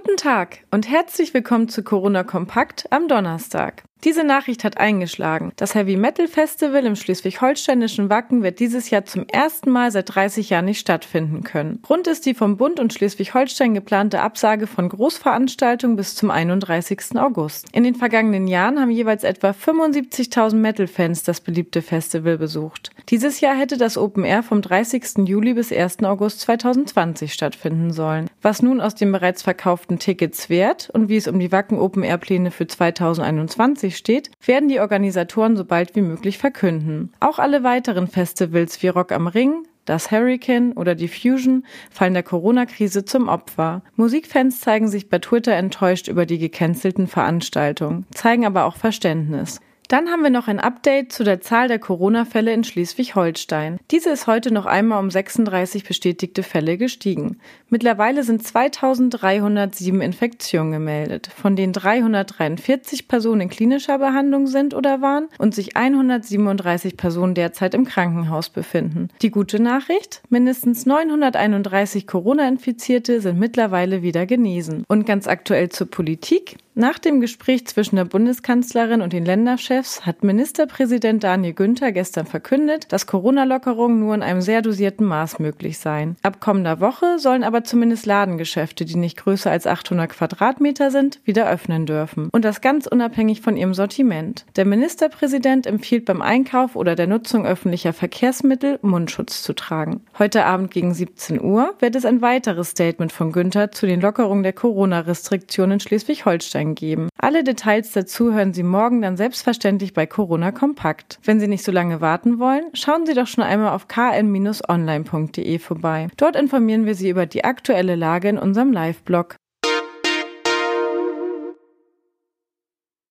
Guten Tag und herzlich willkommen zu Corona Kompakt am Donnerstag. Diese Nachricht hat eingeschlagen. Das Heavy Metal Festival im schleswig-holsteinischen Wacken wird dieses Jahr zum ersten Mal seit 30 Jahren nicht stattfinden können. Grund ist die vom Bund und Schleswig-Holstein geplante Absage von Großveranstaltungen bis zum 31. August. In den vergangenen Jahren haben jeweils etwa 75.000 Metal-Fans das beliebte Festival besucht. Dieses Jahr hätte das Open Air vom 30. Juli bis 1. August 2020 stattfinden sollen. Was nun aus den bereits verkauften Tickets wird und wie es um die Wacken Open Air Pläne für 2021 2020 steht, werden die Organisatoren so bald wie möglich verkünden. Auch alle weiteren Festivals wie Rock am Ring, das Hurricane oder die Fusion fallen der Corona-Krise zum Opfer. Musikfans zeigen sich bei Twitter enttäuscht über die gecancelten Veranstaltungen, zeigen aber auch Verständnis. Dann haben wir noch ein Update zu der Zahl der Corona-Fälle in Schleswig-Holstein. Diese ist heute noch einmal um 36 bestätigte Fälle gestiegen. Mittlerweile sind 2307 Infektionen gemeldet, von denen 343 Personen in klinischer Behandlung sind oder waren und sich 137 Personen derzeit im Krankenhaus befinden. Die gute Nachricht? Mindestens 931 Corona-Infizierte sind mittlerweile wieder genesen. Und ganz aktuell zur Politik. Nach dem Gespräch zwischen der Bundeskanzlerin und den Länderchefs hat Ministerpräsident Daniel Günther gestern verkündet, dass Corona-Lockerungen nur in einem sehr dosierten Maß möglich seien. Ab kommender Woche sollen aber zumindest Ladengeschäfte, die nicht größer als 800 Quadratmeter sind, wieder öffnen dürfen. Und das ganz unabhängig von ihrem Sortiment. Der Ministerpräsident empfiehlt beim Einkauf oder der Nutzung öffentlicher Verkehrsmittel Mundschutz zu tragen. Heute Abend gegen 17 Uhr wird es ein weiteres Statement von Günther zu den Lockerungen der Corona-Restriktionen in Schleswig-Holstein geben. Alle Details dazu hören Sie morgen dann selbstverständlich bei Corona Kompakt. Wenn Sie nicht so lange warten wollen, schauen Sie doch schon einmal auf kn-online.de vorbei. Dort informieren wir Sie über die aktuelle Lage in unserem Live-Blog.